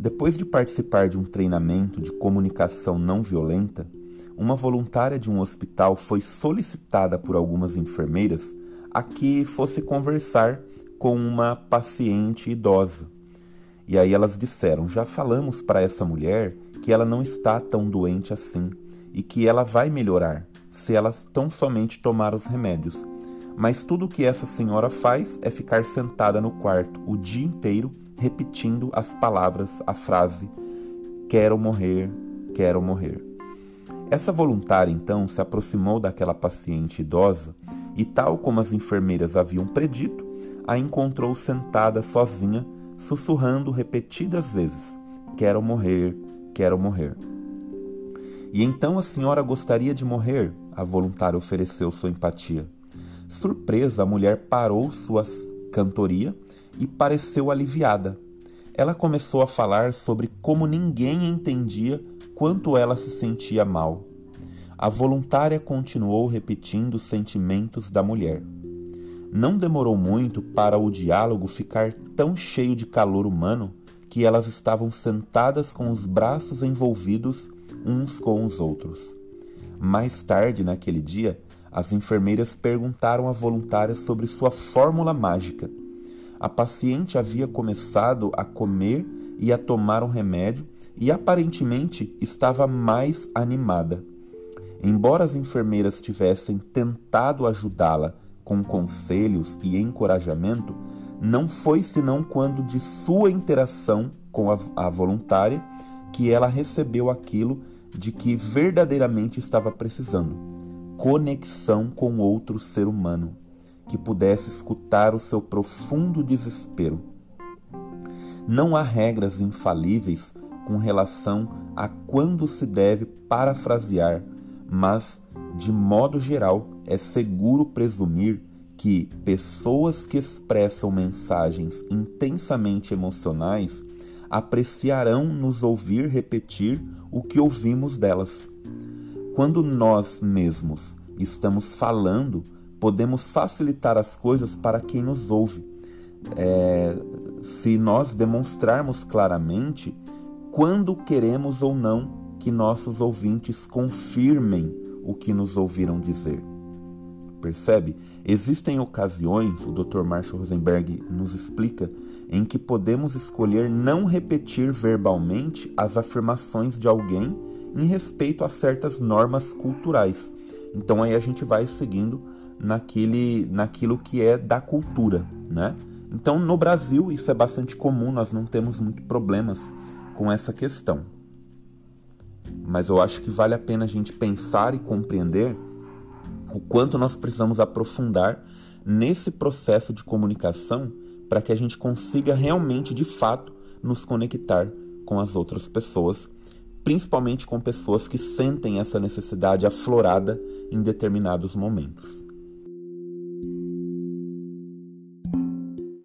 Depois de participar de um treinamento de comunicação não violenta, uma voluntária de um hospital foi solicitada por algumas enfermeiras a que fosse conversar com uma paciente idosa. E aí elas disseram: Já falamos para essa mulher que ela não está tão doente assim e que ela vai melhorar se ela tão somente tomar os remédios. Mas tudo o que essa senhora faz é ficar sentada no quarto o dia inteiro repetindo as palavras, a frase: Quero morrer, quero morrer. Essa voluntária então se aproximou daquela paciente idosa e, tal como as enfermeiras haviam predito, a encontrou sentada sozinha, sussurrando repetidas vezes: Quero morrer, quero morrer. E então a senhora gostaria de morrer? A voluntária ofereceu sua empatia. Surpresa, a mulher parou sua cantoria e pareceu aliviada. Ela começou a falar sobre como ninguém entendia quanto ela se sentia mal. A voluntária continuou repetindo os sentimentos da mulher. Não demorou muito para o diálogo ficar tão cheio de calor humano que elas estavam sentadas com os braços envolvidos uns com os outros. Mais tarde naquele dia, as enfermeiras perguntaram à voluntária sobre sua fórmula mágica. A paciente havia começado a comer e a tomar um remédio e aparentemente estava mais animada. Embora as enfermeiras tivessem tentado ajudá-la com conselhos e encorajamento, não foi senão quando de sua interação com a, a voluntária que ela recebeu aquilo de que verdadeiramente estava precisando: conexão com outro ser humano que pudesse escutar o seu profundo desespero. Não há regras infalíveis com relação a quando se deve parafrasear, mas, de modo geral, é seguro presumir que pessoas que expressam mensagens intensamente emocionais apreciarão nos ouvir repetir o que ouvimos delas. Quando nós mesmos estamos falando, podemos facilitar as coisas para quem nos ouve. É, se nós demonstrarmos claramente quando queremos ou não que nossos ouvintes confirmem o que nos ouviram dizer. Percebe? Existem ocasiões, o Dr. Marshall Rosenberg nos explica, em que podemos escolher não repetir verbalmente as afirmações de alguém em respeito a certas normas culturais. Então aí a gente vai seguindo naquele, naquilo que é da cultura, né? Então no Brasil isso é bastante comum, nós não temos muito problemas com essa questão. Mas eu acho que vale a pena a gente pensar e compreender o quanto nós precisamos aprofundar nesse processo de comunicação para que a gente consiga realmente, de fato, nos conectar com as outras pessoas, principalmente com pessoas que sentem essa necessidade aflorada em determinados momentos.